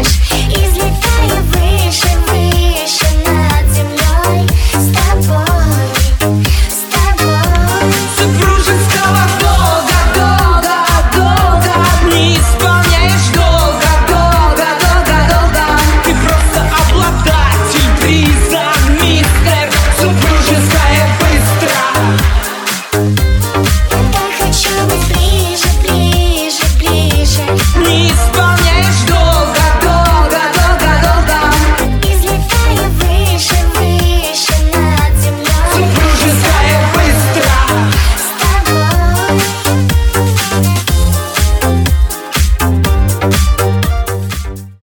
is.